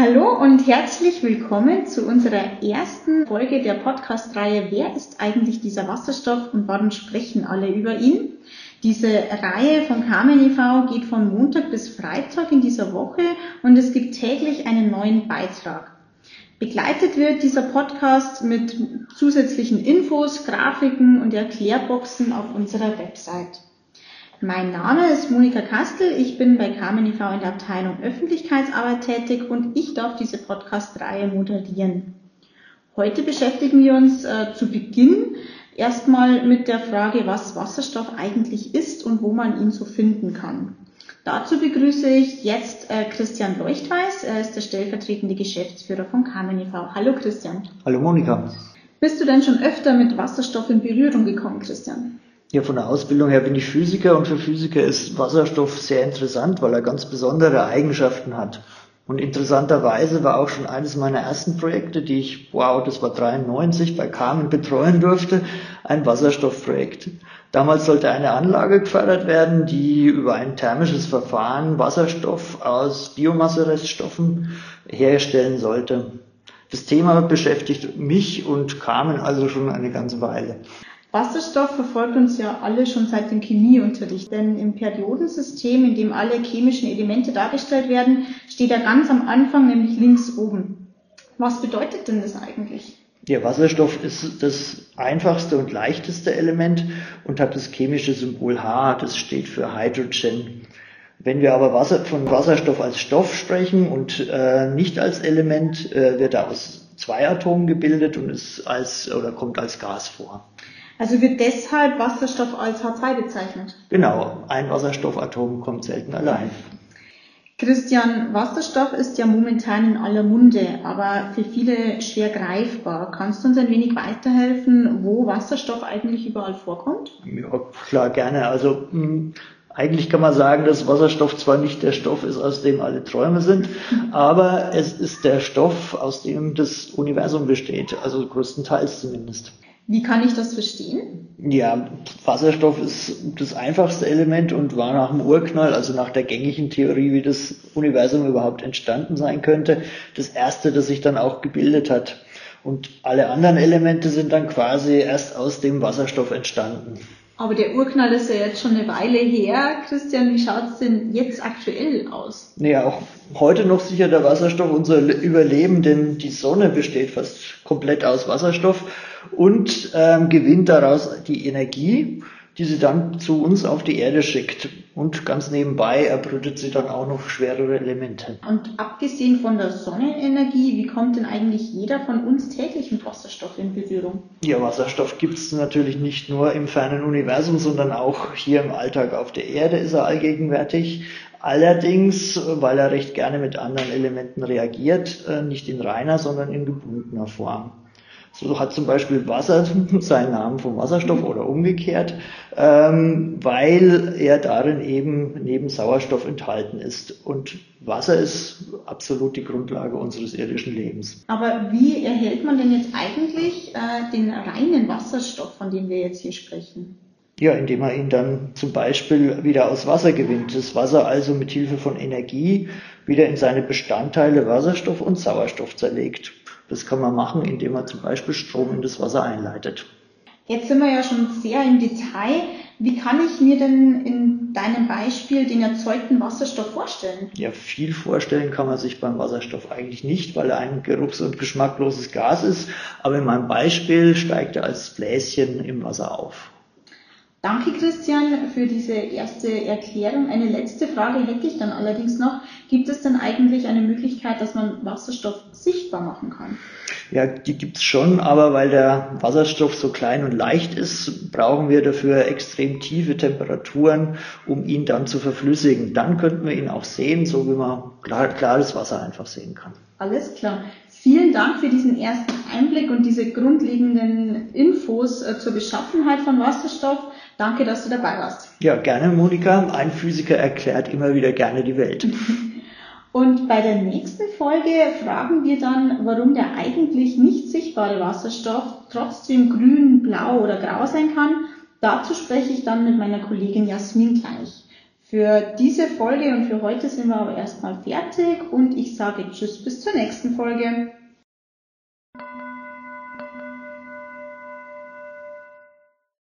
Hallo und herzlich willkommen zu unserer ersten Folge der Podcast-Reihe Wer ist eigentlich dieser Wasserstoff und warum sprechen alle über ihn? Diese Reihe von Carmen e.V. geht von Montag bis Freitag in dieser Woche und es gibt täglich einen neuen Beitrag. Begleitet wird dieser Podcast mit zusätzlichen Infos, Grafiken und Erklärboxen auf unserer Website. Mein Name ist Monika Kastel, ich bin bei Carmen e.V. in der Abteilung Öffentlichkeitsarbeit tätig und ich darf diese Podcast-Reihe moderieren. Heute beschäftigen wir uns äh, zu Beginn erstmal mit der Frage, was Wasserstoff eigentlich ist und wo man ihn so finden kann. Dazu begrüße ich jetzt äh, Christian Leuchtweiß, er ist der stellvertretende Geschäftsführer von Carmen e.V. Hallo Christian. Hallo Monika. Bist du denn schon öfter mit Wasserstoff in Berührung gekommen, Christian? Ja, von der Ausbildung her bin ich Physiker und für Physiker ist Wasserstoff sehr interessant, weil er ganz besondere Eigenschaften hat. Und interessanterweise war auch schon eines meiner ersten Projekte, die ich, wow, das war 93, bei Carmen betreuen durfte, ein Wasserstoffprojekt. Damals sollte eine Anlage gefördert werden, die über ein thermisches Verfahren Wasserstoff aus Biomassereststoffen herstellen sollte. Das Thema beschäftigt mich und Carmen also schon eine ganze Weile. Wasserstoff verfolgt uns ja alle schon seit dem Chemieunterricht, denn im Periodensystem, in dem alle chemischen Elemente dargestellt werden, steht er ganz am Anfang, nämlich links oben. Was bedeutet denn das eigentlich? Ja, Wasserstoff ist das einfachste und leichteste Element und hat das chemische Symbol H, das steht für Hydrogen. Wenn wir aber Wasser, von Wasserstoff als Stoff sprechen und äh, nicht als Element, äh, wird er aus zwei Atomen gebildet und ist als oder kommt als Gas vor. Also wird deshalb Wasserstoff als H2 bezeichnet? Genau, ein Wasserstoffatom kommt selten allein. Christian, Wasserstoff ist ja momentan in aller Munde, aber für viele schwer greifbar. Kannst du uns ein wenig weiterhelfen, wo Wasserstoff eigentlich überall vorkommt? Ja, klar, gerne. Also mh, hm, eigentlich kann man sagen, dass Wasserstoff zwar nicht der Stoff ist, aus dem alle Träume sind, aber es ist der Stoff, aus dem das Universum besteht, also größtenteils zumindest. Wie kann ich das verstehen? Ja, Wasserstoff ist das einfachste Element und war nach dem Urknall, also nach der gängigen Theorie, wie das Universum überhaupt entstanden sein könnte, das erste, das sich dann auch gebildet hat. Und alle anderen Elemente sind dann quasi erst aus dem Wasserstoff entstanden. Aber der Urknall ist ja jetzt schon eine Weile her. Christian, wie schaut es denn jetzt aktuell aus? Naja, auch heute noch sicher der Wasserstoff unser Überleben, denn die Sonne besteht fast komplett aus Wasserstoff und ähm, gewinnt daraus die Energie, die sie dann zu uns auf die Erde schickt. Und ganz nebenbei erbrütet sie dann auch noch schwerere Elemente. Und abgesehen von der Sonnenenergie, wie kommt denn eigentlich jeder von uns täglich mit Wasserstoff in Berührung? Ja, Wasserstoff gibt es natürlich nicht nur im fernen Universum, sondern auch hier im Alltag auf der Erde ist er allgegenwärtig. Allerdings, weil er recht gerne mit anderen Elementen reagiert, äh, nicht in reiner, sondern in gebundener Form. So hat zum Beispiel Wasser seinen Namen vom Wasserstoff oder umgekehrt, ähm, weil er darin eben neben Sauerstoff enthalten ist. Und Wasser ist absolut die Grundlage unseres irdischen Lebens. Aber wie erhält man denn jetzt eigentlich äh, den reinen Wasserstoff, von dem wir jetzt hier sprechen? Ja, indem man ihn dann zum Beispiel wieder aus Wasser gewinnt. Das Wasser also mit Hilfe von Energie wieder in seine Bestandteile Wasserstoff und Sauerstoff zerlegt. Das kann man machen, indem man zum Beispiel Strom in das Wasser einleitet. Jetzt sind wir ja schon sehr im Detail. Wie kann ich mir denn in deinem Beispiel den erzeugten Wasserstoff vorstellen? Ja, viel vorstellen kann man sich beim Wasserstoff eigentlich nicht, weil er ein geruchs- und geschmackloses Gas ist. Aber in meinem Beispiel steigt er als Bläschen im Wasser auf. Danke, Christian, für diese erste Erklärung. Eine letzte Frage hätte ich dann allerdings noch. Gibt es denn eigentlich eine Möglichkeit, dass man Wasserstoff sichtbar machen kann? Ja, die gibt's schon, aber weil der Wasserstoff so klein und leicht ist, brauchen wir dafür extrem tiefe Temperaturen, um ihn dann zu verflüssigen. Dann könnten wir ihn auch sehen, so wie man klar, klares Wasser einfach sehen kann. Alles klar. Vielen Dank für diesen ersten Einblick und diese grundlegenden Infos äh, zur Beschaffenheit von Wasserstoff. Danke, dass du dabei warst. Ja, gerne, Monika. Ein Physiker erklärt immer wieder gerne die Welt. Und bei der nächsten Folge fragen wir dann, warum der eigentlich nicht sichtbare Wasserstoff trotzdem grün, blau oder grau sein kann. Dazu spreche ich dann mit meiner Kollegin Jasmin gleich. Für diese Folge und für heute sind wir aber erstmal fertig und ich sage Tschüss bis zur nächsten Folge.